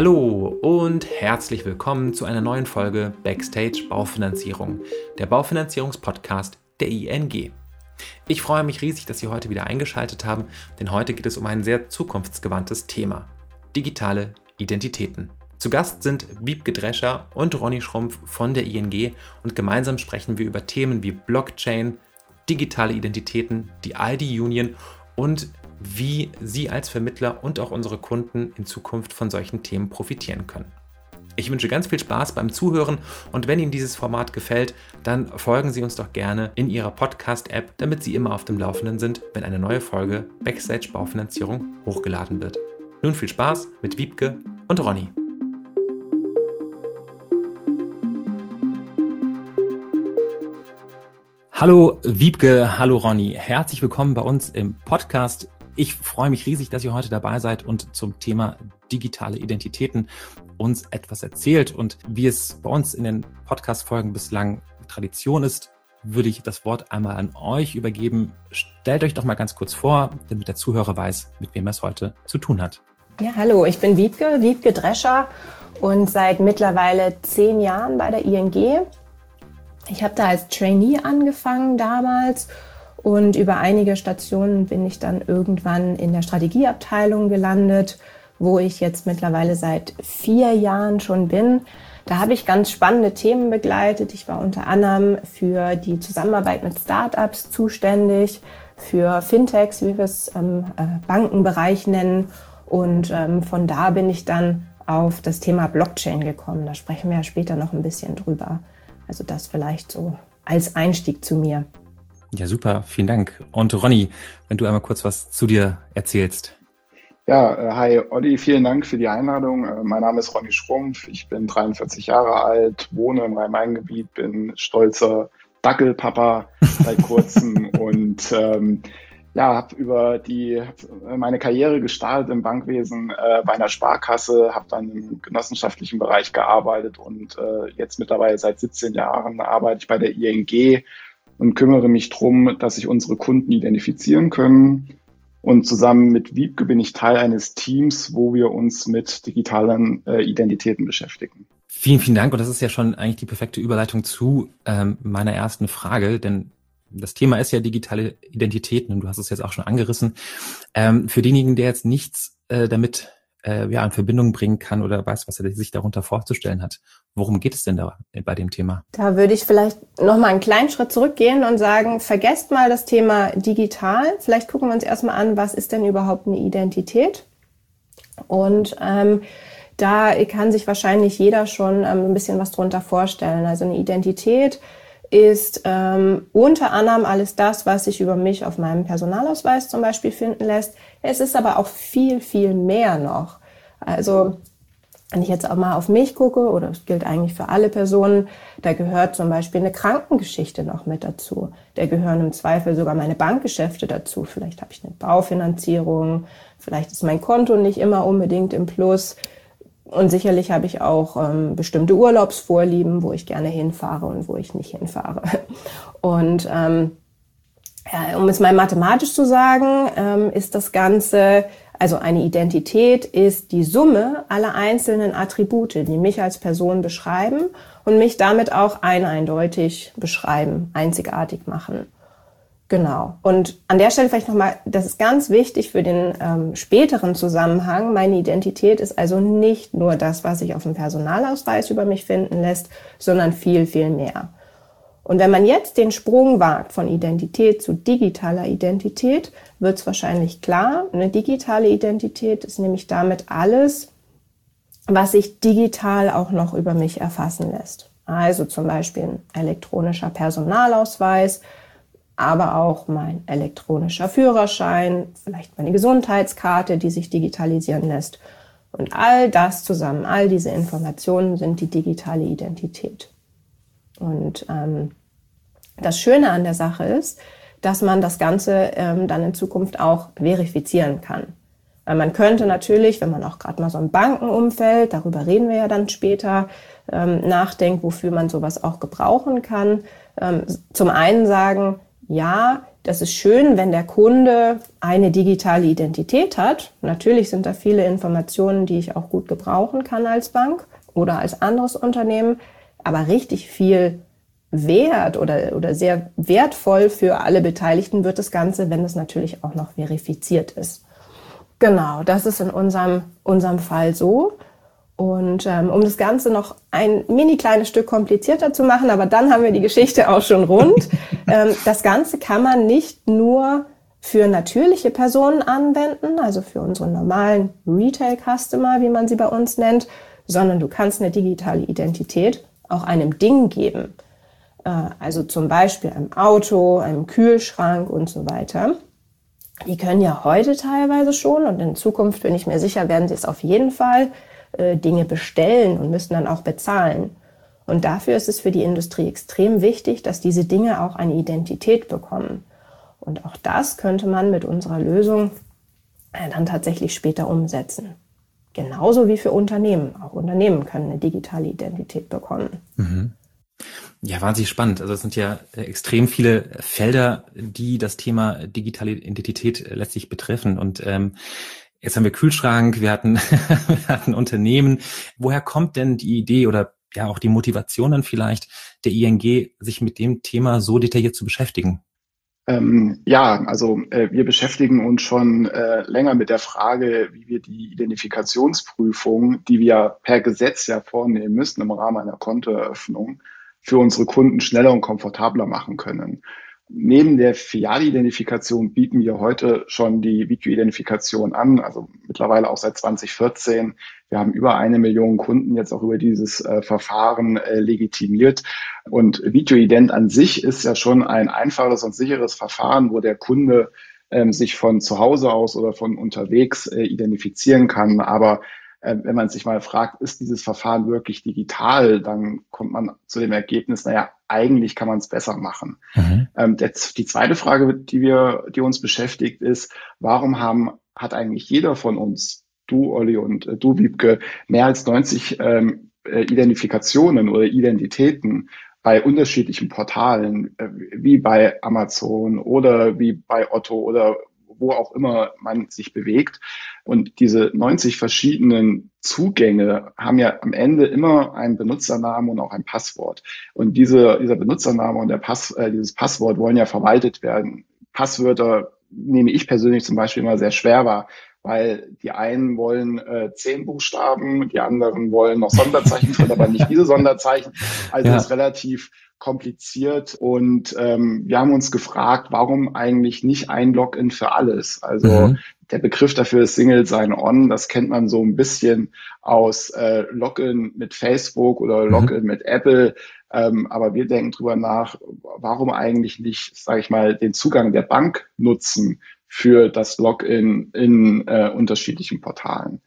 Hallo und herzlich willkommen zu einer neuen Folge Backstage Baufinanzierung, der Baufinanzierungspodcast der ING. Ich freue mich riesig, dass Sie heute wieder eingeschaltet haben, denn heute geht es um ein sehr zukunftsgewandtes Thema: digitale Identitäten. Zu Gast sind Wiebke Drescher und Ronny Schrumpf von der ING und gemeinsam sprechen wir über Themen wie Blockchain, digitale Identitäten, die ID-Union und wie Sie als Vermittler und auch unsere Kunden in Zukunft von solchen Themen profitieren können. Ich wünsche ganz viel Spaß beim Zuhören und wenn Ihnen dieses Format gefällt, dann folgen Sie uns doch gerne in Ihrer Podcast-App, damit Sie immer auf dem Laufenden sind, wenn eine neue Folge Backstage Baufinanzierung hochgeladen wird. Nun viel Spaß mit Wiebke und Ronny. Hallo Wiebke, hallo Ronny. Herzlich willkommen bei uns im Podcast. Ich freue mich riesig, dass ihr heute dabei seid und zum Thema digitale Identitäten uns etwas erzählt. Und wie es bei uns in den Podcast-Folgen bislang Tradition ist, würde ich das Wort einmal an euch übergeben. Stellt euch doch mal ganz kurz vor, damit der Zuhörer weiß, mit wem er es heute zu tun hat. Ja, hallo, ich bin Wiebke, Wiebke Drescher und seit mittlerweile zehn Jahren bei der ING ich habe da als Trainee angefangen damals und über einige Stationen bin ich dann irgendwann in der Strategieabteilung gelandet, wo ich jetzt mittlerweile seit vier Jahren schon bin. Da habe ich ganz spannende Themen begleitet. Ich war unter anderem für die Zusammenarbeit mit Startups zuständig, für Fintechs, wie wir es im äh, Bankenbereich nennen. Und ähm, von da bin ich dann auf das Thema Blockchain gekommen. Da sprechen wir ja später noch ein bisschen drüber. Also das vielleicht so als Einstieg zu mir. Ja, super, vielen Dank. Und Ronny, wenn du einmal kurz was zu dir erzählst. Ja, äh, hi Olli, vielen Dank für die Einladung. Äh, mein Name ist Ronny Schrumpf, ich bin 43 Jahre alt, wohne im Rhein-Main-Gebiet, bin stolzer Dackelpapa seit kurzem und ähm, ja, habe über die meine Karriere gestartet im Bankwesen äh, bei einer Sparkasse, habe dann im genossenschaftlichen Bereich gearbeitet und äh, jetzt mittlerweile seit 17 Jahren arbeite ich bei der ING und kümmere mich darum, dass sich unsere Kunden identifizieren können. Und zusammen mit Wiebke bin ich Teil eines Teams, wo wir uns mit digitalen äh, Identitäten beschäftigen. Vielen, vielen Dank. Und das ist ja schon eigentlich die perfekte Überleitung zu ähm, meiner ersten Frage, denn das Thema ist ja digitale Identitäten und du hast es jetzt auch schon angerissen. Ähm, für denjenigen, der jetzt nichts äh, damit äh, ja, in Verbindung bringen kann oder weiß, was er sich darunter vorzustellen hat. Worum geht es denn da bei dem Thema? Da würde ich vielleicht noch mal einen kleinen Schritt zurückgehen und sagen, vergesst mal das Thema digital. Vielleicht gucken wir uns erstmal an, was ist denn überhaupt eine Identität? Und ähm, da kann sich wahrscheinlich jeder schon ähm, ein bisschen was drunter vorstellen. Also eine Identität ist ähm, unter anderem alles das, was sich über mich auf meinem Personalausweis zum Beispiel finden lässt. Es ist aber auch viel, viel mehr noch. Also wenn ich jetzt auch mal auf mich gucke, oder es gilt eigentlich für alle Personen, da gehört zum Beispiel eine Krankengeschichte noch mit dazu. Da gehören im Zweifel sogar meine Bankgeschäfte dazu. Vielleicht habe ich eine Baufinanzierung, vielleicht ist mein Konto nicht immer unbedingt im Plus. Und sicherlich habe ich auch ähm, bestimmte Urlaubsvorlieben, wo ich gerne hinfahre und wo ich nicht hinfahre. Und ähm, ja, um es mal mathematisch zu sagen, ähm, ist das Ganze, also eine Identität ist die Summe aller einzelnen Attribute, die mich als Person beschreiben und mich damit auch eindeutig beschreiben, einzigartig machen. Genau. Und an der Stelle vielleicht nochmal, das ist ganz wichtig für den ähm, späteren Zusammenhang. Meine Identität ist also nicht nur das, was sich auf dem Personalausweis über mich finden lässt, sondern viel, viel mehr. Und wenn man jetzt den Sprung wagt von Identität zu digitaler Identität, wird es wahrscheinlich klar. Eine digitale Identität ist nämlich damit alles, was sich digital auch noch über mich erfassen lässt. Also zum Beispiel ein elektronischer Personalausweis, aber auch mein elektronischer Führerschein, vielleicht meine Gesundheitskarte, die sich digitalisieren lässt. Und all das zusammen, all diese Informationen sind die digitale Identität. Und ähm, das Schöne an der Sache ist, dass man das Ganze ähm, dann in Zukunft auch verifizieren kann. Weil man könnte natürlich, wenn man auch gerade mal so im Bankenumfeld, darüber reden wir ja dann später, ähm, nachdenkt, wofür man sowas auch gebrauchen kann, ähm, zum einen sagen, ja, das ist schön, wenn der Kunde eine digitale Identität hat. Natürlich sind da viele Informationen, die ich auch gut gebrauchen kann als Bank oder als anderes Unternehmen. Aber richtig viel Wert oder, oder sehr wertvoll für alle Beteiligten wird das Ganze, wenn es natürlich auch noch verifiziert ist. Genau, das ist in unserem, unserem Fall so. Und ähm, um das Ganze noch ein mini kleines Stück komplizierter zu machen, aber dann haben wir die Geschichte auch schon rund. ähm, das Ganze kann man nicht nur für natürliche Personen anwenden, also für unsere normalen Retail-Customer, wie man sie bei uns nennt, sondern du kannst eine digitale Identität auch einem Ding geben. Äh, also zum Beispiel einem Auto, einem Kühlschrank und so weiter. Die können ja heute teilweise schon und in Zukunft bin ich mir sicher, werden sie es auf jeden Fall äh, Dinge bestellen und müssen dann auch bezahlen. Und dafür ist es für die Industrie extrem wichtig, dass diese Dinge auch eine Identität bekommen. Und auch das könnte man mit unserer Lösung äh, dann tatsächlich später umsetzen. Genauso wie für Unternehmen. Auch Unternehmen können eine digitale Identität bekommen. Mhm. Ja, wahnsinnig spannend. Also es sind ja äh, extrem viele Felder, die das Thema digitale Identität letztlich betreffen. Und ähm, Jetzt haben wir Kühlschrank, wir hatten, wir hatten Unternehmen. Woher kommt denn die Idee oder ja auch die Motivation dann vielleicht der ING, sich mit dem Thema so detailliert zu beschäftigen? Ähm, ja, also äh, wir beschäftigen uns schon äh, länger mit der Frage, wie wir die Identifikationsprüfung, die wir per Gesetz ja vornehmen müssen im Rahmen einer Kontoeröffnung, für unsere Kunden schneller und komfortabler machen können. Neben der Filialidentifikation bieten wir heute schon die Video-Identifikation an, also mittlerweile auch seit 2014. Wir haben über eine Million Kunden jetzt auch über dieses äh, Verfahren äh, legitimiert. Und Videoident an sich ist ja schon ein einfaches und sicheres Verfahren, wo der Kunde ähm, sich von zu Hause aus oder von unterwegs äh, identifizieren kann. Aber wenn man sich mal fragt, ist dieses Verfahren wirklich digital, dann kommt man zu dem Ergebnis, naja, eigentlich kann man es besser machen. Mhm. Ähm, der, die zweite Frage, die wir, die uns beschäftigt, ist, warum haben, hat eigentlich jeder von uns, du Olli und äh, du Wiebke, mehr als 90 ähm, äh, Identifikationen oder Identitäten bei unterschiedlichen Portalen, äh, wie bei Amazon oder wie bei Otto oder wo auch immer man sich bewegt. Und diese 90 verschiedenen Zugänge haben ja am Ende immer einen Benutzernamen und auch ein Passwort. Und diese, dieser Benutzername und der Pass, äh, dieses Passwort wollen ja verwaltet werden. Passwörter nehme ich persönlich zum Beispiel immer sehr schwer wahr, weil die einen wollen äh, zehn Buchstaben, die anderen wollen noch Sonderzeichen drin, aber nicht diese Sonderzeichen. Also ja. ist relativ kompliziert und ähm, wir haben uns gefragt, warum eigentlich nicht ein Login für alles? Also mhm. der Begriff dafür ist Single Sign-On, das kennt man so ein bisschen aus äh, Login mit Facebook oder mhm. Login mhm. mit Apple. Ähm, aber wir denken drüber nach, warum eigentlich nicht, sage ich mal, den Zugang der Bank nutzen für das Login in äh, unterschiedlichen Portalen.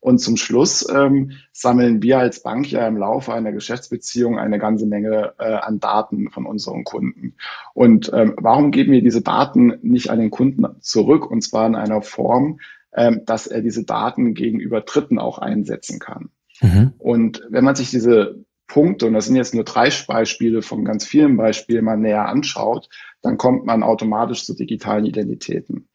Und zum Schluss ähm, sammeln wir als Bank ja im Laufe einer Geschäftsbeziehung eine ganze Menge äh, an Daten von unseren Kunden. Und ähm, warum geben wir diese Daten nicht an den Kunden zurück und zwar in einer Form, ähm, dass er diese Daten gegenüber Dritten auch einsetzen kann? Mhm. Und wenn man sich diese Punkte, und das sind jetzt nur drei Beispiele von ganz vielen Beispielen, mal näher anschaut, dann kommt man automatisch zu digitalen Identitäten.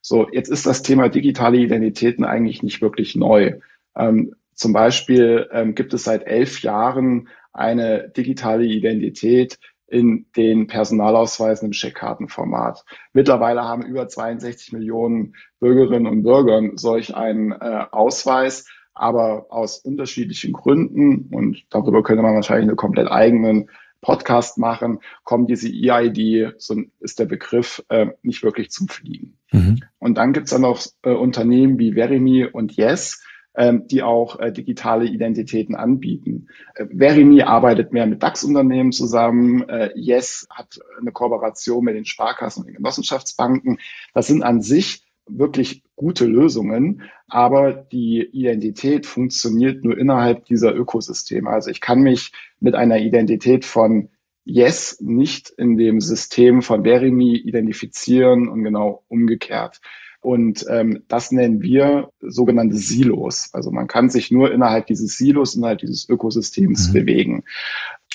So, jetzt ist das Thema digitale Identitäten eigentlich nicht wirklich neu. Ähm, zum Beispiel ähm, gibt es seit elf Jahren eine digitale Identität in den Personalausweisen im Scheckkartenformat. Mittlerweile haben über 62 Millionen Bürgerinnen und Bürger solch einen äh, Ausweis, aber aus unterschiedlichen Gründen, und darüber könnte man wahrscheinlich einen komplett eigenen Podcast machen, kommt diese EID, so ist der Begriff, äh, nicht wirklich zum Fliegen. Mhm. Und dann gibt's dann noch äh, Unternehmen wie Verimi und Yes, ähm, die auch äh, digitale Identitäten anbieten. Äh, Verimi arbeitet mehr mit DAX-Unternehmen zusammen. Äh, yes hat eine Kooperation mit den Sparkassen und den Genossenschaftsbanken. Das sind an sich wirklich gute Lösungen, aber die Identität funktioniert nur innerhalb dieser Ökosysteme. Also ich kann mich mit einer Identität von Yes nicht in dem System von Verimi identifizieren und genau umgekehrt. Und ähm, das nennen wir sogenannte Silos. Also man kann sich nur innerhalb dieses Silos, innerhalb dieses Ökosystems mhm. bewegen.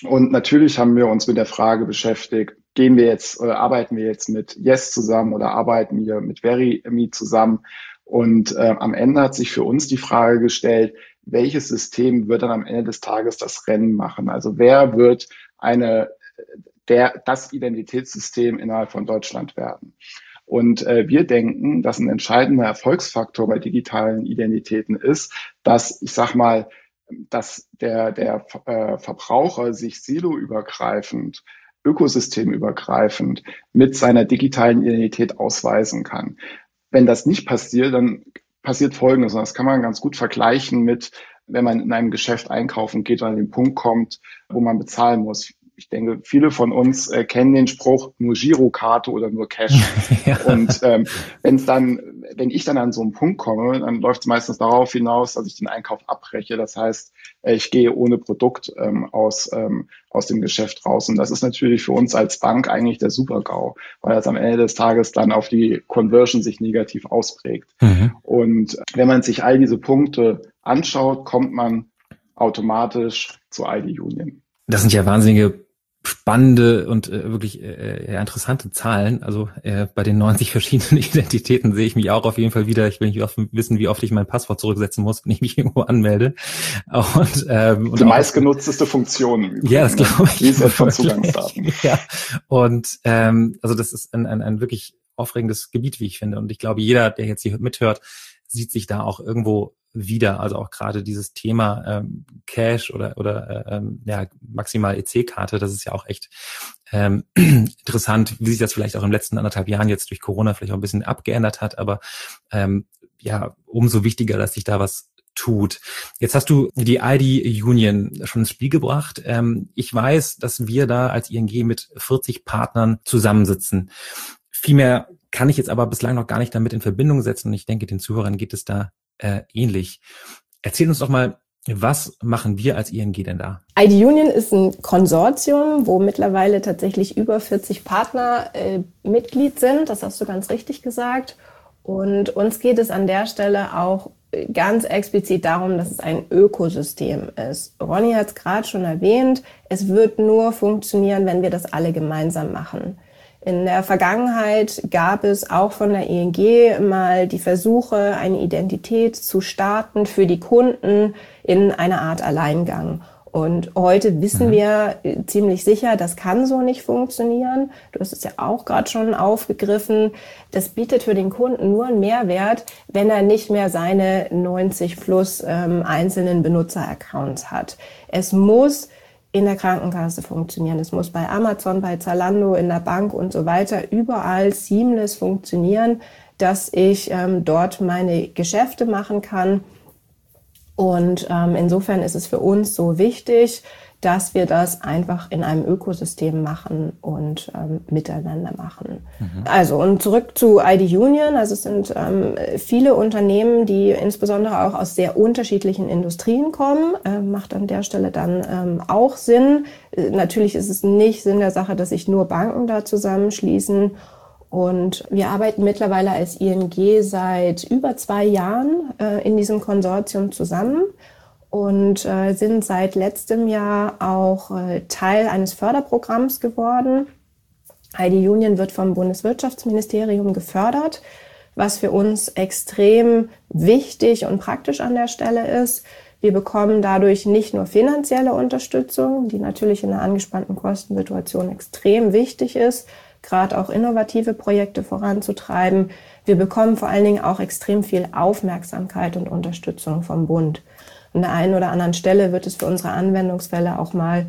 Und natürlich haben wir uns mit der Frage beschäftigt, gehen wir jetzt, äh, arbeiten wir jetzt mit Yes zusammen oder arbeiten wir mit VeryMe zusammen? Und äh, am Ende hat sich für uns die Frage gestellt, welches System wird dann am Ende des Tages das Rennen machen? Also wer wird eine, der, das Identitätssystem innerhalb von Deutschland werden? Und äh, wir denken, dass ein entscheidender Erfolgsfaktor bei digitalen Identitäten ist, dass, ich sag mal, dass der, der äh, Verbraucher sich siloübergreifend, ökosystemübergreifend mit seiner digitalen Identität ausweisen kann. Wenn das nicht passiert, dann passiert Folgendes. Und das kann man ganz gut vergleichen mit, wenn man in einem Geschäft einkaufen geht und an den Punkt kommt, wo man bezahlen muss ich denke, viele von uns äh, kennen den Spruch nur Girokarte oder nur Cash. ja. Und ähm, wenn es dann, wenn ich dann an so einen Punkt komme, dann läuft es meistens darauf hinaus, dass ich den Einkauf abbreche. Das heißt, äh, ich gehe ohne Produkt ähm, aus, ähm, aus dem Geschäft raus. Und das ist natürlich für uns als Bank eigentlich der Super-GAU, weil das am Ende des Tages dann auf die Conversion sich negativ ausprägt. Mhm. Und wenn man sich all diese Punkte anschaut, kommt man automatisch zur ID Union. Das sind ja wahnsinnige spannende und äh, wirklich äh, ja, interessante Zahlen. Also äh, bei den 90 verschiedenen Identitäten sehe ich mich auch auf jeden Fall wieder. Ich will nicht wissen, wie oft ich mein Passwort zurücksetzen muss, wenn ich mich irgendwo anmelde. Und, ähm, und die meistgenutzteste Funktion. Übrigens, ja, das glaube ich. Reset von Zugangsdaten. Ja. Und ähm, also das ist ein, ein, ein wirklich aufregendes Gebiet, wie ich finde. Und ich glaube, jeder, der jetzt hier mithört, sieht sich da auch irgendwo wieder. Also auch gerade dieses Thema ähm, Cash oder oder äh, ähm, ja maximal EC-Karte, das ist ja auch echt ähm, interessant, wie sich das vielleicht auch im letzten anderthalb Jahren jetzt durch Corona vielleicht auch ein bisschen abgeändert hat. Aber ähm, ja, umso wichtiger, dass sich da was tut. Jetzt hast du die ID Union schon ins Spiel gebracht. Ähm, ich weiß, dass wir da als ING mit 40 Partnern zusammensitzen. Vielmehr kann ich jetzt aber bislang noch gar nicht damit in Verbindung setzen. Und ich denke, den Zuhörern geht es da äh, ähnlich. Erzähl uns doch mal, was machen wir als ING denn da? ID Union ist ein Konsortium, wo mittlerweile tatsächlich über 40 Partner äh, Mitglied sind. Das hast du ganz richtig gesagt. Und uns geht es an der Stelle auch ganz explizit darum, dass es ein Ökosystem ist. Ronny hat es gerade schon erwähnt. Es wird nur funktionieren, wenn wir das alle gemeinsam machen. In der Vergangenheit gab es auch von der ING mal die Versuche, eine Identität zu starten für die Kunden in einer Art Alleingang. Und heute wissen mhm. wir äh, ziemlich sicher, das kann so nicht funktionieren. Du hast es ja auch gerade schon aufgegriffen. Das bietet für den Kunden nur einen Mehrwert, wenn er nicht mehr seine 90 plus ähm, einzelnen Benutzeraccounts hat. Es muss in der Krankenkasse funktionieren. Es muss bei Amazon, bei Zalando, in der Bank und so weiter überall seamless funktionieren, dass ich ähm, dort meine Geschäfte machen kann. Und ähm, insofern ist es für uns so wichtig, dass wir das einfach in einem Ökosystem machen und ähm, miteinander machen. Mhm. Also und zurück zu ID Union. Also es sind ähm, viele Unternehmen, die insbesondere auch aus sehr unterschiedlichen Industrien kommen. Ähm, macht an der Stelle dann ähm, auch Sinn. Äh, natürlich ist es nicht Sinn der Sache, dass sich nur Banken da zusammenschließen. Und wir arbeiten mittlerweile als ING seit über zwei Jahren äh, in diesem Konsortium zusammen und äh, sind seit letztem Jahr auch äh, Teil eines Förderprogramms geworden. ID Union wird vom Bundeswirtschaftsministerium gefördert, was für uns extrem wichtig und praktisch an der Stelle ist. Wir bekommen dadurch nicht nur finanzielle Unterstützung, die natürlich in einer angespannten Kostensituation extrem wichtig ist, gerade auch innovative Projekte voranzutreiben. Wir bekommen vor allen Dingen auch extrem viel Aufmerksamkeit und Unterstützung vom Bund. An der einen oder anderen Stelle wird es für unsere Anwendungsfälle auch mal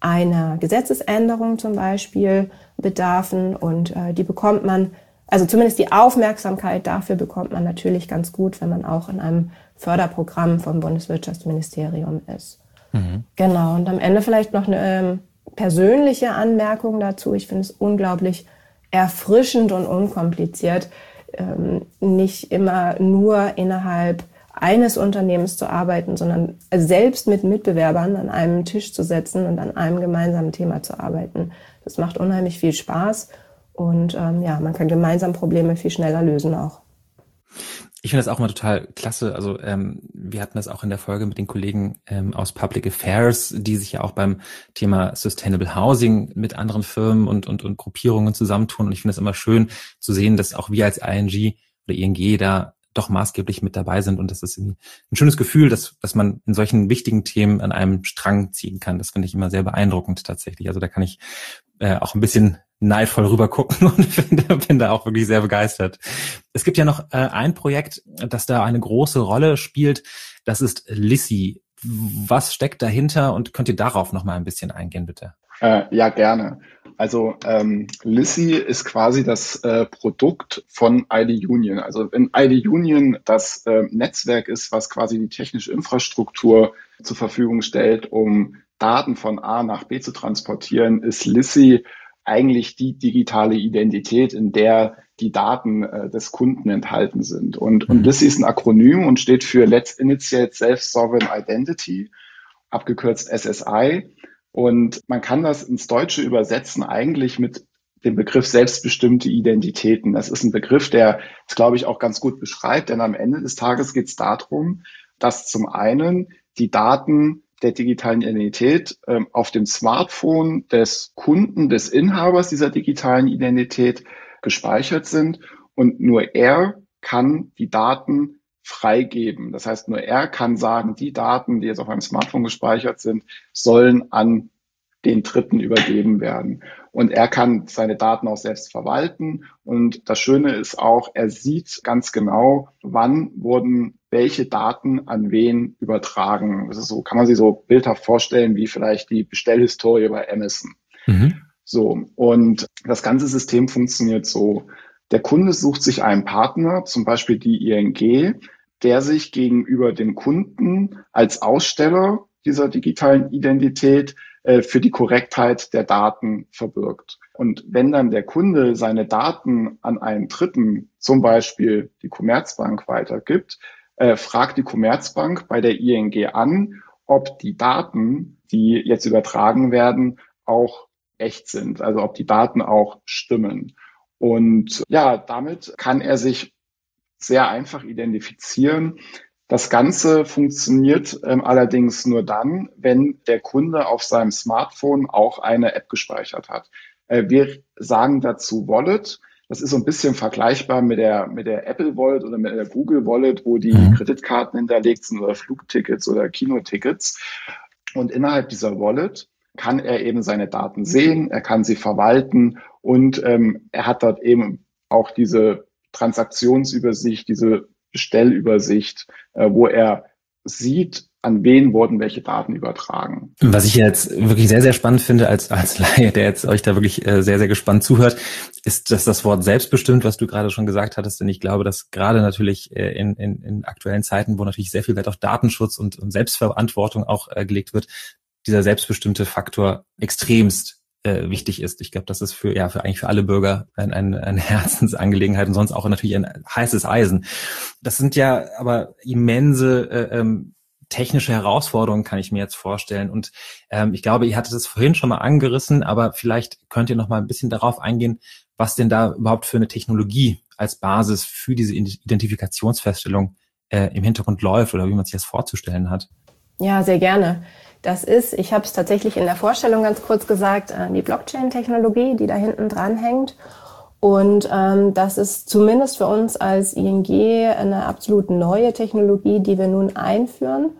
einer Gesetzesänderung zum Beispiel bedarfen und äh, die bekommt man, also zumindest die Aufmerksamkeit dafür bekommt man natürlich ganz gut, wenn man auch in einem Förderprogramm vom Bundeswirtschaftsministerium ist. Mhm. Genau, und am Ende vielleicht noch eine ähm, persönliche Anmerkung dazu. Ich finde es unglaublich erfrischend und unkompliziert, ähm, nicht immer nur innerhalb eines Unternehmens zu arbeiten, sondern selbst mit Mitbewerbern an einem Tisch zu setzen und an einem gemeinsamen Thema zu arbeiten. Das macht unheimlich viel Spaß und ähm, ja, man kann gemeinsam Probleme viel schneller lösen auch. Ich finde das auch immer total klasse. Also ähm, wir hatten das auch in der Folge mit den Kollegen ähm, aus Public Affairs, die sich ja auch beim Thema Sustainable Housing mit anderen Firmen und, und, und Gruppierungen zusammentun. Und ich finde es immer schön zu sehen, dass auch wir als ING oder ING da doch maßgeblich mit dabei sind. Und das ist ein schönes Gefühl, dass, dass man in solchen wichtigen Themen an einem Strang ziehen kann. Das finde ich immer sehr beeindruckend tatsächlich. Also da kann ich äh, auch ein bisschen neidvoll rüber gucken und bin, bin da auch wirklich sehr begeistert. Es gibt ja noch äh, ein Projekt, das da eine große Rolle spielt. Das ist Lissy. Was steckt dahinter und könnt ihr darauf noch mal ein bisschen eingehen, bitte? Äh, ja, gerne. Also ähm, Lissy ist quasi das äh, Produkt von ID Union. Also wenn ID Union das äh, Netzwerk ist, was quasi die technische Infrastruktur zur Verfügung stellt, um Daten von A nach B zu transportieren, ist Lissy eigentlich die digitale Identität, in der die Daten äh, des Kunden enthalten sind. Und, und das mhm. ist ein Akronym und steht für Let's Initiate Self-Sovereign Identity, abgekürzt SSI. Und man kann das ins Deutsche übersetzen eigentlich mit dem Begriff selbstbestimmte Identitäten. Das ist ein Begriff, der es, glaube ich, auch ganz gut beschreibt, denn am Ende des Tages geht es darum, dass zum einen die Daten der digitalen Identität ähm, auf dem Smartphone des Kunden, des Inhabers dieser digitalen Identität gespeichert sind und nur er kann die Daten freigeben. Das heißt, nur er kann sagen, die Daten, die jetzt auf einem Smartphone gespeichert sind, sollen an den Dritten übergeben werden. Und er kann seine Daten auch selbst verwalten. Und das Schöne ist auch, er sieht ganz genau, wann wurden welche Daten an wen übertragen. Das ist so, kann man sich so bildhaft vorstellen, wie vielleicht die Bestellhistorie bei Amazon. Mhm. So. Und das ganze System funktioniert so. Der Kunde sucht sich einen Partner, zum Beispiel die ING, der sich gegenüber dem Kunden als Aussteller dieser digitalen Identität äh, für die Korrektheit der Daten verbirgt. Und wenn dann der Kunde seine Daten an einen Dritten, zum Beispiel die Commerzbank, weitergibt, äh, fragt die Commerzbank bei der ING an, ob die Daten, die jetzt übertragen werden, auch echt sind, also ob die Daten auch stimmen. Und ja, damit kann er sich sehr einfach identifizieren, das Ganze funktioniert ähm, allerdings nur dann, wenn der Kunde auf seinem Smartphone auch eine App gespeichert hat. Äh, wir sagen dazu Wallet. Das ist so ein bisschen vergleichbar mit der, mit der Apple Wallet oder mit der Google Wallet, wo die mhm. Kreditkarten hinterlegt sind oder Flugtickets oder Kinotickets. Und innerhalb dieser Wallet kann er eben seine Daten sehen, er kann sie verwalten und ähm, er hat dort eben auch diese Transaktionsübersicht, diese Bestellübersicht, äh, wo er sieht, an wen wurden welche Daten übertragen. Was ich jetzt wirklich sehr, sehr spannend finde als, als Laie, der jetzt euch da wirklich äh, sehr, sehr gespannt zuhört, ist, dass das Wort selbstbestimmt, was du gerade schon gesagt hattest, denn ich glaube, dass gerade natürlich äh, in, in, in aktuellen Zeiten, wo natürlich sehr viel Wert auf Datenschutz und, und Selbstverantwortung auch äh, gelegt wird, dieser selbstbestimmte Faktor extremst äh, wichtig ist. Ich glaube, das ist für ja für eigentlich für alle Bürger ein, ein, eine Herzensangelegenheit und sonst auch natürlich ein heißes Eisen. Das sind ja aber immense äh, ähm, technische Herausforderungen, kann ich mir jetzt vorstellen. Und ähm, ich glaube, ihr hattet es vorhin schon mal angerissen, aber vielleicht könnt ihr noch mal ein bisschen darauf eingehen, was denn da überhaupt für eine Technologie als Basis für diese Identifikationsfeststellung äh, im Hintergrund läuft oder wie man sich das vorzustellen hat. Ja, sehr gerne. Das ist, ich habe es tatsächlich in der Vorstellung ganz kurz gesagt, äh, die Blockchain-Technologie, die da hinten dran hängt. Und ähm, das ist zumindest für uns als ING eine absolut neue Technologie, die wir nun einführen.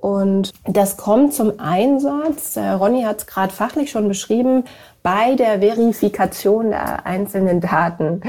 Und das kommt zum Einsatz, äh, Ronny hat es gerade fachlich schon beschrieben, bei der Verifikation der einzelnen Daten.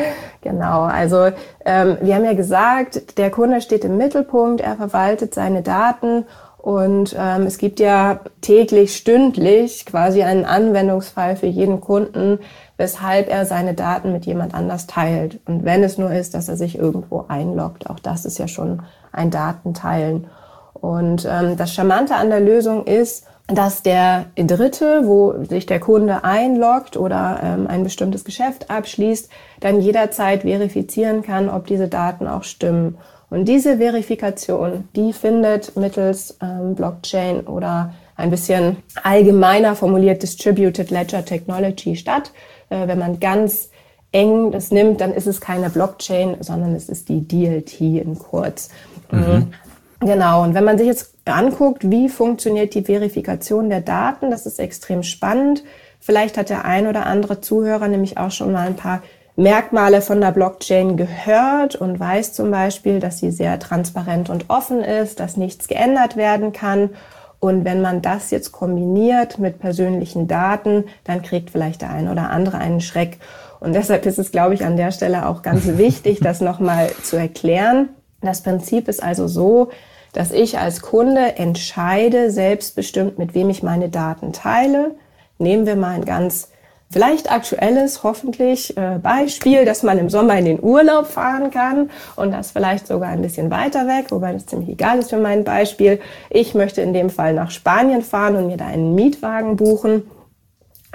Genau, also ähm, wir haben ja gesagt, der Kunde steht im Mittelpunkt, er verwaltet seine Daten und ähm, es gibt ja täglich, stündlich quasi einen Anwendungsfall für jeden Kunden, weshalb er seine Daten mit jemand anders teilt. Und wenn es nur ist, dass er sich irgendwo einloggt, auch das ist ja schon ein Datenteilen. Und ähm, das Charmante an der Lösung ist, dass der Dritte, wo sich der Kunde einloggt oder ähm, ein bestimmtes Geschäft abschließt, dann jederzeit verifizieren kann, ob diese Daten auch stimmen. Und diese Verifikation, die findet mittels ähm, Blockchain oder ein bisschen allgemeiner formuliert Distributed Ledger Technology statt. Äh, wenn man ganz eng das nimmt, dann ist es keine Blockchain, sondern es ist die DLT in kurz. Mhm. Genau, und wenn man sich jetzt anguckt, wie funktioniert die Verifikation der Daten, das ist extrem spannend. Vielleicht hat der ein oder andere Zuhörer nämlich auch schon mal ein paar Merkmale von der Blockchain gehört und weiß zum Beispiel, dass sie sehr transparent und offen ist, dass nichts geändert werden kann. Und wenn man das jetzt kombiniert mit persönlichen Daten, dann kriegt vielleicht der ein oder andere einen Schreck. Und deshalb ist es, glaube ich, an der Stelle auch ganz wichtig, das nochmal zu erklären. Das Prinzip ist also so, dass ich als Kunde entscheide selbstbestimmt, mit wem ich meine Daten teile. Nehmen wir mal ein ganz vielleicht aktuelles, hoffentlich äh, Beispiel, dass man im Sommer in den Urlaub fahren kann und das vielleicht sogar ein bisschen weiter weg, wobei das ziemlich egal ist für mein Beispiel. Ich möchte in dem Fall nach Spanien fahren und mir da einen Mietwagen buchen.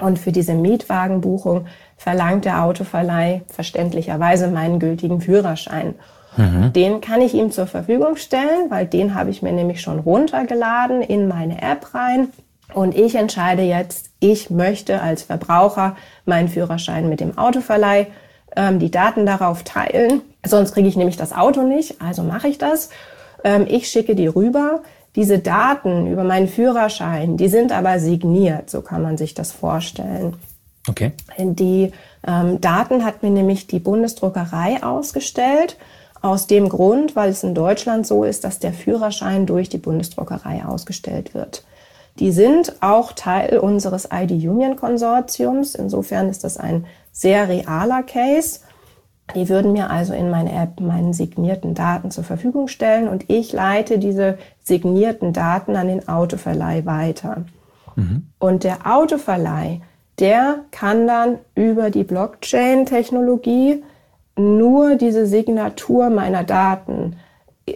Und für diese Mietwagenbuchung verlangt der Autoverleih verständlicherweise meinen gültigen Führerschein. Mhm. Den kann ich ihm zur Verfügung stellen, weil den habe ich mir nämlich schon runtergeladen in meine App rein. Und ich entscheide jetzt, ich möchte als Verbraucher meinen Führerschein mit dem Autoverleih ähm, die Daten darauf teilen. Sonst kriege ich nämlich das Auto nicht, also mache ich das. Ähm, ich schicke die rüber. Diese Daten über meinen Führerschein, die sind aber signiert, so kann man sich das vorstellen. Okay. Die ähm, Daten hat mir nämlich die Bundesdruckerei ausgestellt. Aus dem Grund, weil es in Deutschland so ist, dass der Führerschein durch die Bundesdruckerei ausgestellt wird. Die sind auch Teil unseres ID-Union-Konsortiums. Insofern ist das ein sehr realer Case. Die würden mir also in meine App meinen signierten Daten zur Verfügung stellen und ich leite diese signierten Daten an den Autoverleih weiter. Mhm. Und der Autoverleih, der kann dann über die Blockchain-Technologie nur diese Signatur meiner Daten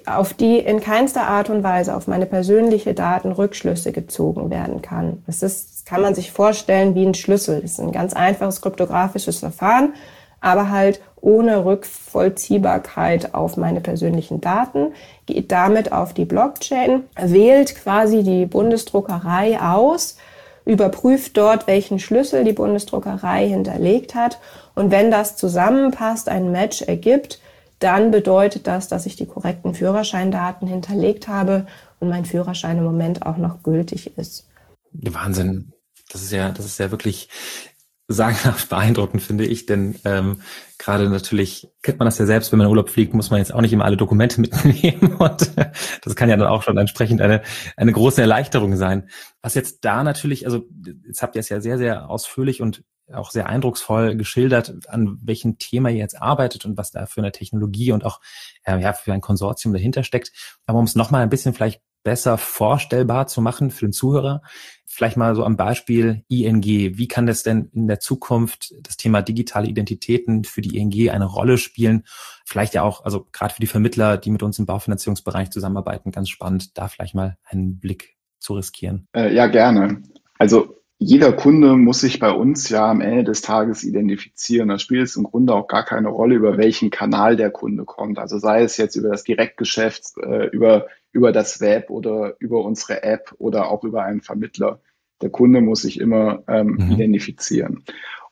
auf die in keinster Art und Weise auf meine persönliche Daten Rückschlüsse gezogen werden kann. Das, ist, das kann man sich vorstellen wie ein Schlüssel. Das ist ein ganz einfaches kryptografisches Verfahren, aber halt ohne Rückvollziehbarkeit auf meine persönlichen Daten, geht damit auf die Blockchain, wählt quasi die Bundesdruckerei aus, überprüft dort, welchen Schlüssel die Bundesdruckerei hinterlegt hat und wenn das zusammenpasst, ein Match ergibt, dann bedeutet das, dass ich die korrekten Führerscheindaten hinterlegt habe und mein Führerschein im Moment auch noch gültig ist. Wahnsinn. Das ist ja, das ist ja wirklich sagenhaft beeindruckend, finde ich, denn ähm, gerade natürlich kennt man das ja selbst, wenn man in Urlaub fliegt, muss man jetzt auch nicht immer alle Dokumente mitnehmen und das kann ja dann auch schon entsprechend eine, eine große Erleichterung sein. Was jetzt da natürlich, also jetzt habt ihr es ja sehr, sehr ausführlich und auch sehr eindrucksvoll geschildert, an welchem Thema ihr jetzt arbeitet und was da für eine Technologie und auch äh, ja, für ein Konsortium dahinter steckt. Aber um es nochmal ein bisschen vielleicht besser vorstellbar zu machen für den Zuhörer, vielleicht mal so am Beispiel ING. Wie kann das denn in der Zukunft das Thema digitale Identitäten für die ING eine Rolle spielen? Vielleicht ja auch, also gerade für die Vermittler, die mit uns im Baufinanzierungsbereich zusammenarbeiten, ganz spannend, da vielleicht mal einen Blick zu riskieren. Äh, ja, gerne. Also jeder Kunde muss sich bei uns ja am Ende des Tages identifizieren. Da spielt es im Grunde auch gar keine Rolle, über welchen Kanal der Kunde kommt. Also sei es jetzt über das Direktgeschäft, äh, über, über das Web oder über unsere App oder auch über einen Vermittler. Der Kunde muss sich immer ähm, mhm. identifizieren.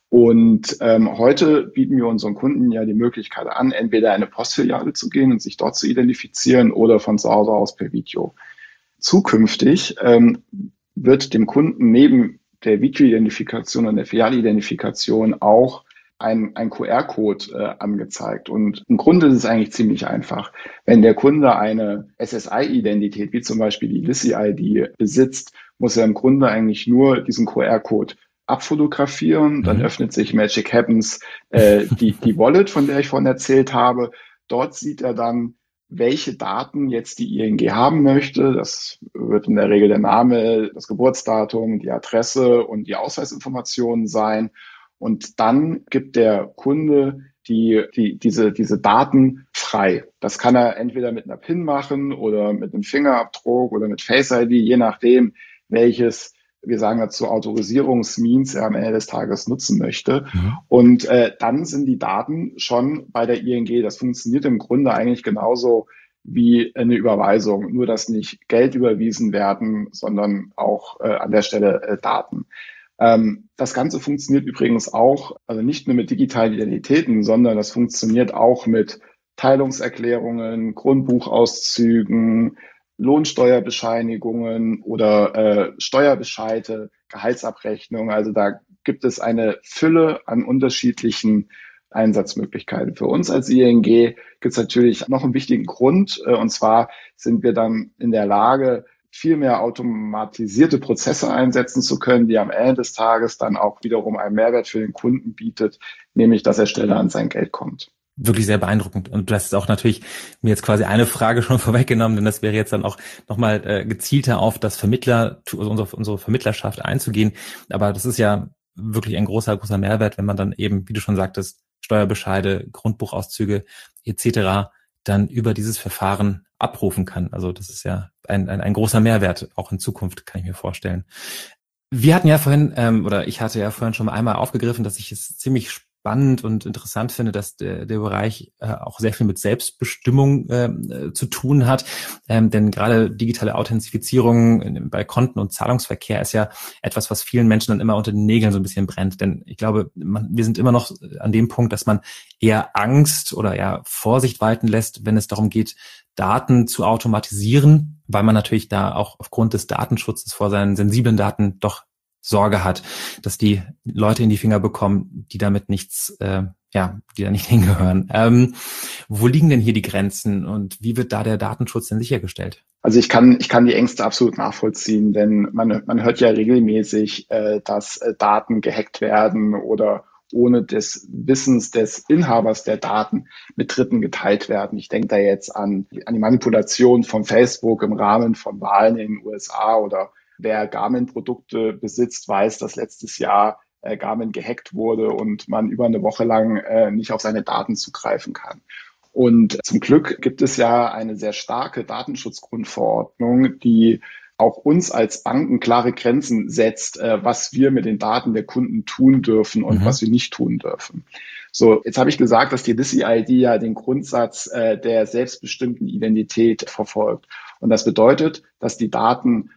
Und ähm, heute bieten wir unseren Kunden ja die Möglichkeit an, entweder eine Postfiliale zu gehen und sich dort zu identifizieren oder von zu Hause aus per Video. Zukünftig ähm, wird dem Kunden neben der Video-Identifikation und der Filialidentifikation auch ein, ein QR-Code äh, angezeigt. Und im Grunde ist es eigentlich ziemlich einfach. Wenn der Kunde eine SSI-Identität, wie zum Beispiel die Lissy-ID, besitzt, muss er im Grunde eigentlich nur diesen QR-Code abfotografieren. Dann mhm. öffnet sich Magic Happens äh, die, die Wallet, von der ich vorhin erzählt habe. Dort sieht er dann welche Daten jetzt die ING haben möchte. Das wird in der Regel der Name, das Geburtsdatum, die Adresse und die Ausweisinformationen sein. Und dann gibt der Kunde die, die, diese, diese Daten frei. Das kann er entweder mit einer PIN machen oder mit einem Fingerabdruck oder mit Face ID, je nachdem, welches wir sagen dazu Autorisierungsmeans er am Ende des Tages nutzen möchte. Mhm. Und äh, dann sind die Daten schon bei der ING. Das funktioniert im Grunde eigentlich genauso wie eine Überweisung, nur dass nicht Geld überwiesen werden, sondern auch äh, an der Stelle äh, Daten. Ähm, das Ganze funktioniert übrigens auch, also nicht nur mit digitalen Identitäten, sondern das funktioniert auch mit Teilungserklärungen, Grundbuchauszügen, Lohnsteuerbescheinigungen oder äh, Steuerbescheide, Gehaltsabrechnungen. Also da gibt es eine Fülle an unterschiedlichen Einsatzmöglichkeiten. Für uns als ING gibt es natürlich noch einen wichtigen Grund, äh, und zwar sind wir dann in der Lage, viel mehr automatisierte Prozesse einsetzen zu können, die am Ende des Tages dann auch wiederum einen Mehrwert für den Kunden bietet, nämlich dass er schneller an sein Geld kommt wirklich sehr beeindruckend. Und du hast auch natürlich mir jetzt quasi eine Frage schon vorweggenommen, denn das wäre jetzt dann auch nochmal äh, gezielter auf das Vermittler, also unsere, unsere Vermittlerschaft einzugehen. Aber das ist ja wirklich ein großer, großer Mehrwert, wenn man dann eben, wie du schon sagtest, Steuerbescheide, Grundbuchauszüge etc. dann über dieses Verfahren abrufen kann. Also das ist ja ein, ein, ein großer Mehrwert, auch in Zukunft, kann ich mir vorstellen. Wir hatten ja vorhin, ähm, oder ich hatte ja vorhin schon einmal aufgegriffen, dass ich es ziemlich spannend und interessant finde, dass der, der Bereich äh, auch sehr viel mit Selbstbestimmung ähm, äh, zu tun hat. Ähm, denn gerade digitale Authentifizierung bei Konten und Zahlungsverkehr ist ja etwas, was vielen Menschen dann immer unter den Nägeln so ein bisschen brennt. Denn ich glaube, man, wir sind immer noch an dem Punkt, dass man eher Angst oder eher Vorsicht walten lässt, wenn es darum geht, Daten zu automatisieren, weil man natürlich da auch aufgrund des Datenschutzes vor seinen sensiblen Daten doch Sorge hat, dass die Leute in die Finger bekommen, die damit nichts, äh, ja, die da nicht hingehören. Ähm, wo liegen denn hier die Grenzen und wie wird da der Datenschutz denn sichergestellt? Also ich kann, ich kann die Ängste absolut nachvollziehen, denn man, man hört ja regelmäßig, äh, dass äh, Daten gehackt werden oder ohne des Wissens des Inhabers der Daten mit Dritten geteilt werden. Ich denke da jetzt an, an die Manipulation von Facebook im Rahmen von Wahlen in den USA oder wer Garmin-Produkte besitzt, weiß, dass letztes Jahr äh, Garmin gehackt wurde und man über eine Woche lang äh, nicht auf seine Daten zugreifen kann. Und zum Glück gibt es ja eine sehr starke Datenschutzgrundverordnung, die auch uns als Banken klare Grenzen setzt, äh, was wir mit den Daten der Kunden tun dürfen und mhm. was wir nicht tun dürfen. So, jetzt habe ich gesagt, dass die DISI-ID ja den Grundsatz äh, der selbstbestimmten Identität verfolgt. Und das bedeutet, dass die Daten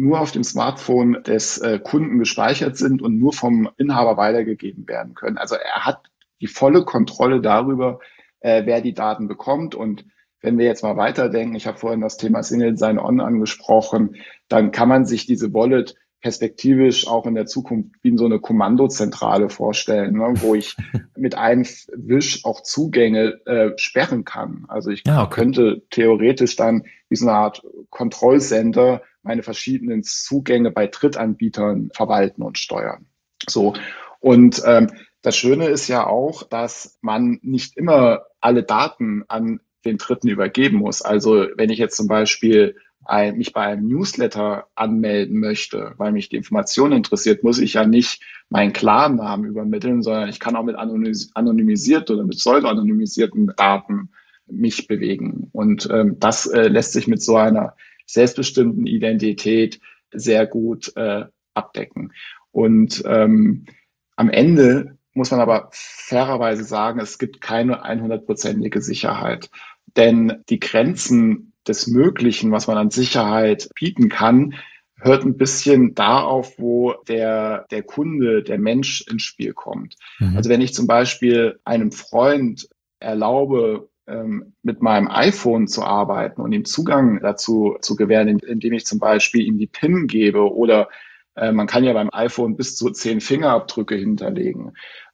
nur auf dem Smartphone des äh, Kunden gespeichert sind und nur vom Inhaber weitergegeben werden können. Also er hat die volle Kontrolle darüber, äh, wer die Daten bekommt. Und wenn wir jetzt mal weiterdenken, ich habe vorhin das Thema Single Sign-On angesprochen, dann kann man sich diese Wallet perspektivisch auch in der Zukunft wie in so eine Kommandozentrale vorstellen, ne, wo ich mit einem Wisch auch Zugänge äh, sperren kann. Also ich ja, okay. könnte theoretisch dann wie so eine Art Kontrollcenter meine verschiedenen Zugänge bei Drittanbietern verwalten und steuern. So. Und ähm, das Schöne ist ja auch, dass man nicht immer alle Daten an den Dritten übergeben muss. Also wenn ich jetzt zum Beispiel ein, mich bei einem Newsletter anmelden möchte, weil mich die Information interessiert, muss ich ja nicht meinen Klarnamen übermitteln, sondern ich kann auch mit anonymisierten oder mit pseudo-anonymisierten Daten mich bewegen. Und ähm, das äh, lässt sich mit so einer selbstbestimmten Identität sehr gut äh, abdecken. Und ähm, am Ende muss man aber fairerweise sagen, es gibt keine 100%ige Sicherheit. Denn die Grenzen des Möglichen, was man an Sicherheit bieten kann, hört ein bisschen da auf, wo der, der Kunde, der Mensch ins Spiel kommt. Mhm. Also wenn ich zum Beispiel einem Freund erlaube, mit meinem iPhone zu arbeiten und ihm Zugang dazu zu gewähren, indem ich zum Beispiel ihm die PIN gebe oder äh, man kann ja beim iPhone bis zu zehn Fingerabdrücke hinterlegen.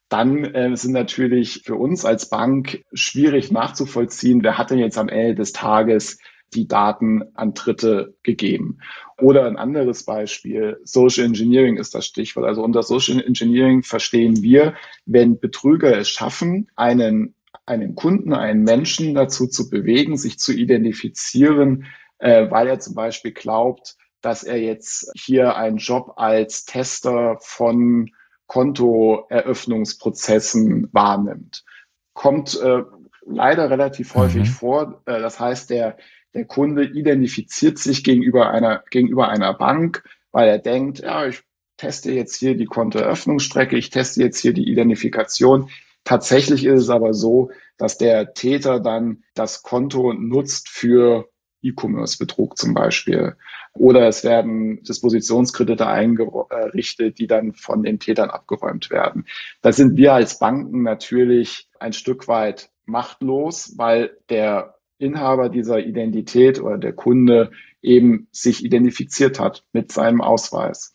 Dann äh, sind natürlich für uns als Bank schwierig nachzuvollziehen, wer hat denn jetzt am Ende des Tages die Daten an Dritte gegeben. Oder ein anderes Beispiel, Social Engineering ist das Stichwort. Also unter Social Engineering verstehen wir, wenn Betrüger es schaffen, einen einen Kunden, einen Menschen dazu zu bewegen, sich zu identifizieren, äh, weil er zum Beispiel glaubt, dass er jetzt hier einen Job als Tester von Kontoeröffnungsprozessen wahrnimmt. Kommt äh, leider relativ häufig mhm. vor. Äh, das heißt, der, der Kunde identifiziert sich gegenüber einer, gegenüber einer Bank, weil er denkt, ja, ich teste jetzt hier die Kontoeröffnungsstrecke, ich teste jetzt hier die Identifikation. Tatsächlich ist es aber so, dass der Täter dann das Konto nutzt für E-Commerce-Betrug zum Beispiel. Oder es werden Dispositionskredite eingerichtet, die dann von den Tätern abgeräumt werden. Da sind wir als Banken natürlich ein Stück weit machtlos, weil der Inhaber dieser Identität oder der Kunde eben sich identifiziert hat mit seinem Ausweis.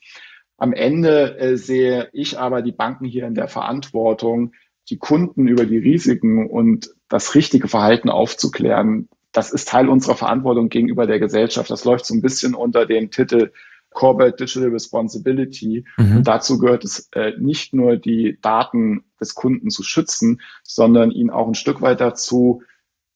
Am Ende äh, sehe ich aber die Banken hier in der Verantwortung, die Kunden über die Risiken und das richtige Verhalten aufzuklären. Das ist Teil unserer Verantwortung gegenüber der Gesellschaft. Das läuft so ein bisschen unter dem Titel Corporate Digital Responsibility. Mhm. Und dazu gehört es äh, nicht nur die Daten des Kunden zu schützen, sondern ihn auch ein Stück weit dazu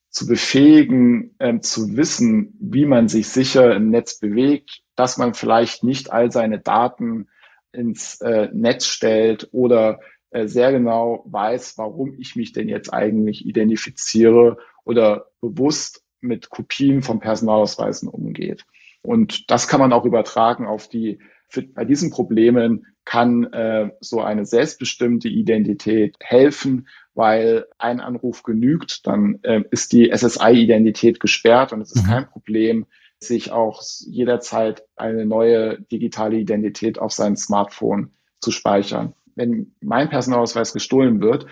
zu befähigen, äh, zu wissen, wie man sich sicher im Netz bewegt, dass man vielleicht nicht all seine Daten ins äh, Netz stellt oder sehr genau weiß, warum ich mich denn jetzt eigentlich identifiziere oder bewusst mit Kopien von Personalausweisen umgeht. Und das kann man auch übertragen auf die, für, bei diesen Problemen kann äh, so eine selbstbestimmte Identität helfen, weil ein Anruf genügt, dann äh, ist die SSI-Identität gesperrt und es ist mhm. kein Problem, sich auch jederzeit eine neue digitale Identität auf sein Smartphone zu speichern wenn mein Personalausweis gestohlen wird,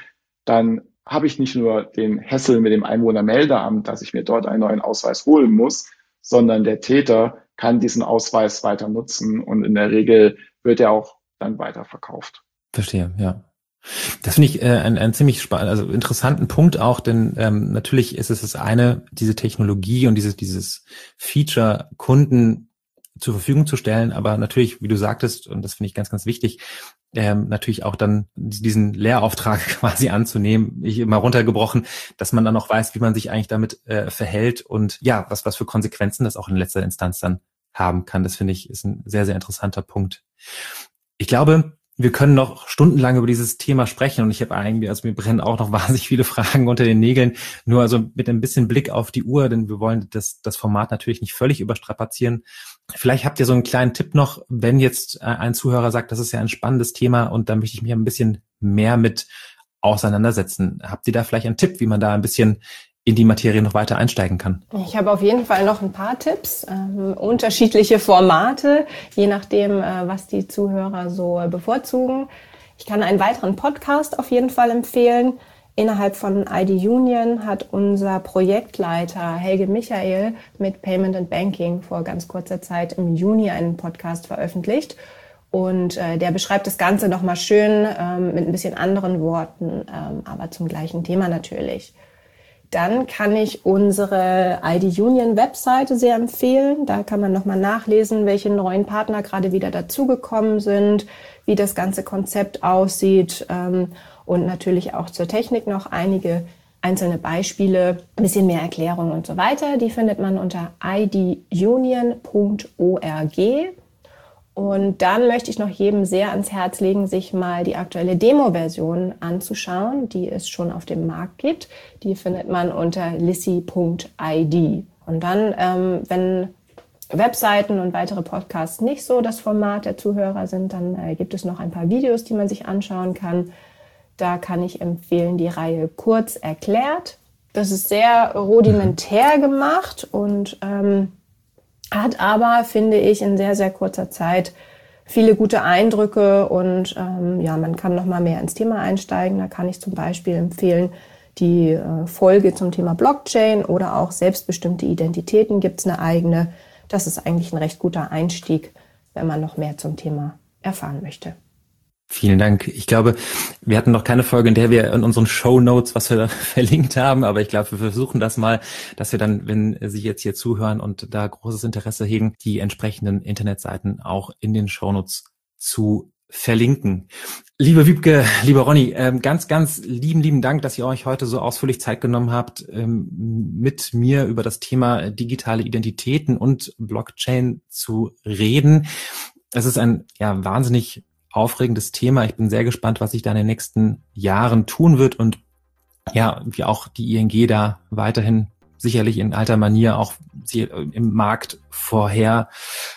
dann habe ich nicht nur den Hessel mit dem Einwohnermeldeamt, dass ich mir dort einen neuen Ausweis holen muss, sondern der Täter kann diesen Ausweis weiter nutzen und in der Regel wird er auch dann weiterverkauft. Verstehe, ja. Das finde ich äh, einen, ziemlich spannenden, also interessanten Punkt auch, denn ähm, natürlich ist es das eine, diese Technologie und dieses, dieses Feature Kunden zur Verfügung zu stellen, aber natürlich, wie du sagtest, und das finde ich ganz, ganz wichtig, ähm, natürlich auch dann diesen Lehrauftrag quasi anzunehmen, ich immer runtergebrochen, dass man dann auch weiß, wie man sich eigentlich damit äh, verhält und ja, was, was für Konsequenzen das auch in letzter Instanz dann haben kann. Das finde ich ist ein sehr, sehr interessanter Punkt. Ich glaube, wir können noch stundenlang über dieses Thema sprechen und ich habe eigentlich, also mir brennen auch noch wahnsinnig viele Fragen unter den Nägeln. Nur also mit ein bisschen Blick auf die Uhr, denn wir wollen das, das Format natürlich nicht völlig überstrapazieren. Vielleicht habt ihr so einen kleinen Tipp noch, wenn jetzt äh, ein Zuhörer sagt, das ist ja ein spannendes Thema und da möchte ich mich ein bisschen mehr mit auseinandersetzen. Habt ihr da vielleicht einen Tipp, wie man da ein bisschen in die Materie noch weiter einsteigen kann? Ich habe auf jeden Fall noch ein paar Tipps, ähm, unterschiedliche Formate, je nachdem, äh, was die Zuhörer so bevorzugen. Ich kann einen weiteren Podcast auf jeden Fall empfehlen. Innerhalb von ID Union hat unser Projektleiter Helge Michael mit Payment and Banking vor ganz kurzer Zeit im Juni einen Podcast veröffentlicht. Und äh, der beschreibt das Ganze nochmal schön ähm, mit ein bisschen anderen Worten, ähm, aber zum gleichen Thema natürlich. Dann kann ich unsere ID Union Webseite sehr empfehlen. Da kann man nochmal nachlesen, welche neuen Partner gerade wieder dazugekommen sind, wie das ganze Konzept aussieht ähm, und natürlich auch zur Technik noch einige einzelne Beispiele, ein bisschen mehr Erklärung und so weiter. Die findet man unter idunion.org. Und dann möchte ich noch jedem sehr ans Herz legen, sich mal die aktuelle Demo-Version anzuschauen, die es schon auf dem Markt gibt. Die findet man unter lissy.id. Und dann, ähm, wenn Webseiten und weitere Podcasts nicht so das Format der Zuhörer sind, dann äh, gibt es noch ein paar Videos, die man sich anschauen kann. Da kann ich empfehlen die Reihe Kurz erklärt. Das ist sehr rudimentär gemacht und ähm, hat aber, finde ich, in sehr, sehr kurzer Zeit viele gute Eindrücke und ähm, ja, man kann noch mal mehr ins Thema einsteigen. Da kann ich zum Beispiel empfehlen, die äh, Folge zum Thema Blockchain oder auch selbstbestimmte Identitäten gibt es eine eigene. Das ist eigentlich ein recht guter Einstieg, wenn man noch mehr zum Thema erfahren möchte. Vielen Dank. Ich glaube, wir hatten noch keine Folge, in der wir in unseren Show Notes was wir verlinkt haben, aber ich glaube, wir versuchen das mal, dass wir dann, wenn Sie jetzt hier zuhören und da großes Interesse hegen, die entsprechenden Internetseiten auch in den Show Notes zu verlinken. Liebe Wiebke, lieber Ronny, ähm, ganz, ganz lieben, lieben Dank, dass ihr euch heute so ausführlich Zeit genommen habt, ähm, mit mir über das Thema digitale Identitäten und Blockchain zu reden. Es ist ein ja wahnsinnig aufregendes Thema. Ich bin sehr gespannt, was sich da in den nächsten Jahren tun wird und ja, wie auch die ING da weiterhin sicherlich in alter Manier auch im Markt vorher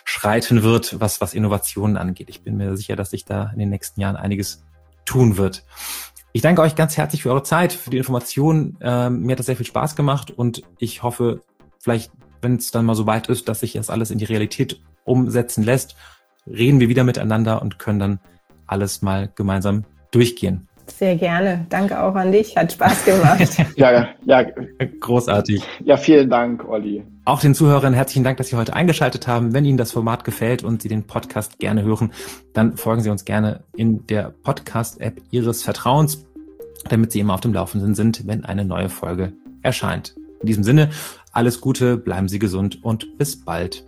schreiten wird, was, was Innovationen angeht. Ich bin mir sicher, dass sich da in den nächsten Jahren einiges tun wird. Ich danke euch ganz herzlich für eure Zeit, für die Informationen. Ähm, mir hat das sehr viel Spaß gemacht und ich hoffe, vielleicht wenn es dann mal so weit ist, dass sich das alles in die Realität umsetzen lässt, reden wir wieder miteinander und können dann alles mal gemeinsam durchgehen. Sehr gerne. Danke auch an dich. Hat Spaß gemacht. ja, ja. Großartig. Ja, vielen Dank, Olli. Auch den Zuhörern herzlichen Dank, dass Sie heute eingeschaltet haben. Wenn Ihnen das Format gefällt und Sie den Podcast gerne hören, dann folgen Sie uns gerne in der Podcast-App Ihres Vertrauens, damit Sie immer auf dem Laufenden sind, wenn eine neue Folge erscheint. In diesem Sinne, alles Gute, bleiben Sie gesund und bis bald.